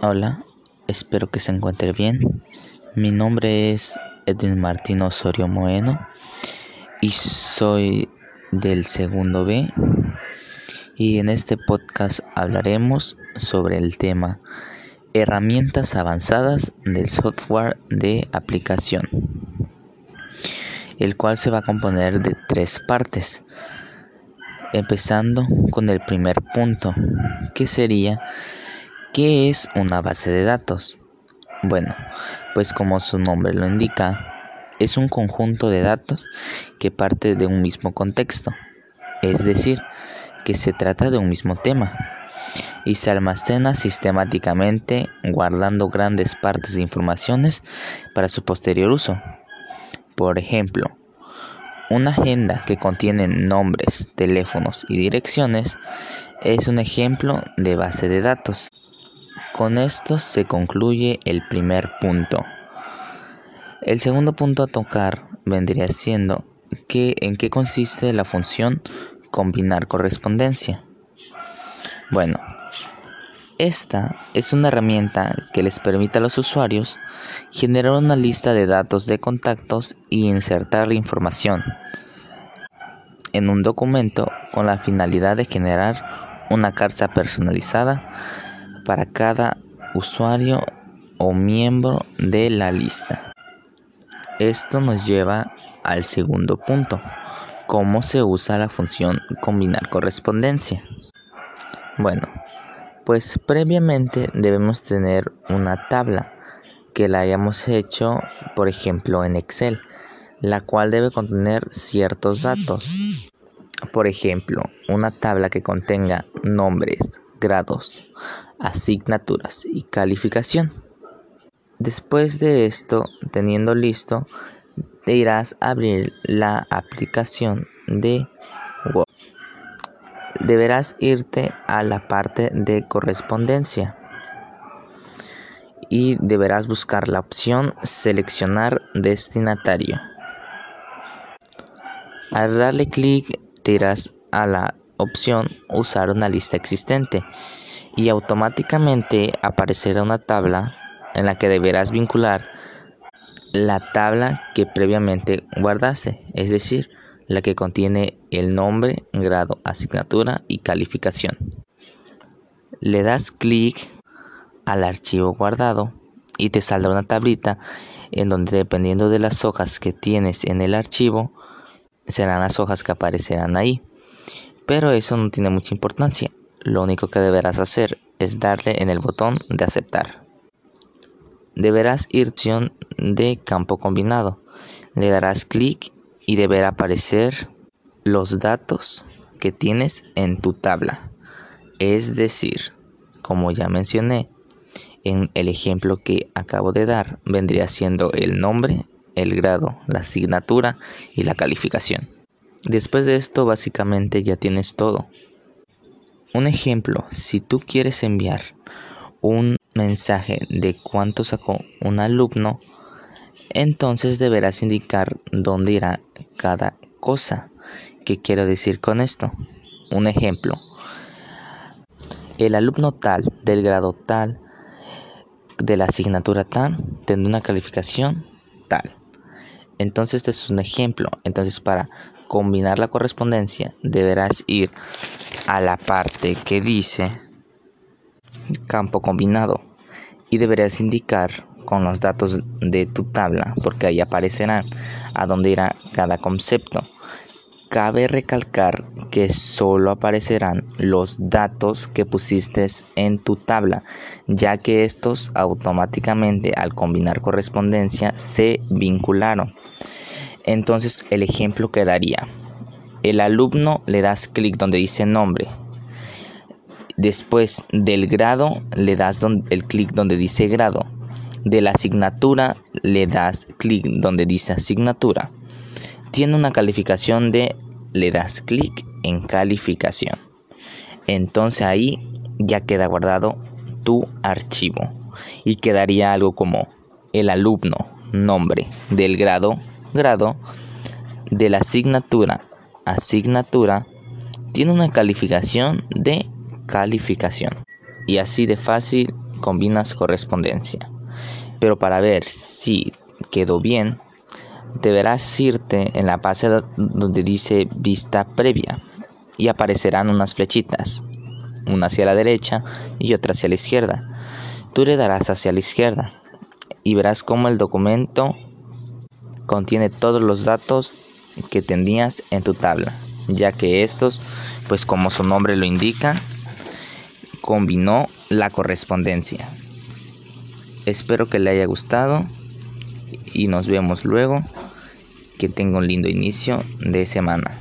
Hola, espero que se encuentre bien. Mi nombre es Edwin Martín Osorio Moeno y soy del segundo B. Y en este podcast hablaremos sobre el tema herramientas avanzadas del software de aplicación, el cual se va a componer de tres partes. Empezando con el primer punto, que sería ¿Qué es una base de datos? Bueno, pues como su nombre lo indica, es un conjunto de datos que parte de un mismo contexto, es decir, que se trata de un mismo tema y se almacena sistemáticamente guardando grandes partes de informaciones para su posterior uso. Por ejemplo, una agenda que contiene nombres, teléfonos y direcciones es un ejemplo de base de datos. Con esto se concluye el primer punto. El segundo punto a tocar vendría siendo que, en qué consiste la función combinar correspondencia. Bueno, esta es una herramienta que les permite a los usuarios generar una lista de datos de contactos y insertar la información en un documento con la finalidad de generar una carta personalizada para cada usuario o miembro de la lista. Esto nos lleva al segundo punto, cómo se usa la función combinar correspondencia. Bueno, pues previamente debemos tener una tabla que la hayamos hecho, por ejemplo, en Excel, la cual debe contener ciertos datos. Por ejemplo, una tabla que contenga nombres, grados, asignaturas y calificación. Después de esto, teniendo listo, te irás a abrir la aplicación de Word. Deberás irte a la parte de correspondencia y deberás buscar la opción seleccionar destinatario. Al darle clic te irás a la opción usar una lista existente y automáticamente aparecerá una tabla en la que deberás vincular la tabla que previamente guardaste, es decir, la que contiene el nombre, grado, asignatura y calificación. Le das clic al archivo guardado y te saldrá una tablita en donde dependiendo de las hojas que tienes en el archivo serán las hojas que aparecerán ahí. Pero eso no tiene mucha importancia. Lo único que deberás hacer es darle en el botón de aceptar. Deberás ir opción de campo combinado. Le darás clic y deberá aparecer los datos que tienes en tu tabla. Es decir, como ya mencioné, en el ejemplo que acabo de dar vendría siendo el nombre, el grado, la asignatura y la calificación. Después de esto básicamente ya tienes todo. Un ejemplo, si tú quieres enviar un mensaje de cuánto sacó un alumno, entonces deberás indicar dónde irá cada cosa. ¿Qué quiero decir con esto? Un ejemplo. El alumno tal, del grado tal, de la asignatura tal, tendrá una calificación tal. Entonces este es un ejemplo. Entonces para combinar la correspondencia deberás ir a la parte que dice campo combinado y deberás indicar con los datos de tu tabla porque ahí aparecerán a dónde irá cada concepto. Cabe recalcar que solo aparecerán los datos que pusiste en tu tabla, ya que estos automáticamente al combinar correspondencia se vincularon. Entonces el ejemplo quedaría, el alumno le das clic donde dice nombre. Después del grado le das el clic donde dice grado. De la asignatura le das clic donde dice asignatura. Tiene una calificación de le das clic en calificación. Entonces ahí ya queda guardado tu archivo y quedaría algo como el alumno, nombre del grado grado de la asignatura asignatura tiene una calificación de calificación. Y así de fácil combinas correspondencia. Pero para ver si quedó bien, deberás irte en la base donde dice vista previa y aparecerán unas flechitas, una hacia la derecha y otra hacia la izquierda. Tú le darás hacia la izquierda y verás cómo el documento contiene todos los datos que tenías en tu tabla, ya que estos, pues como su nombre lo indica, combinó la correspondencia. Espero que le haya gustado y nos vemos luego. Que tenga un lindo inicio de semana.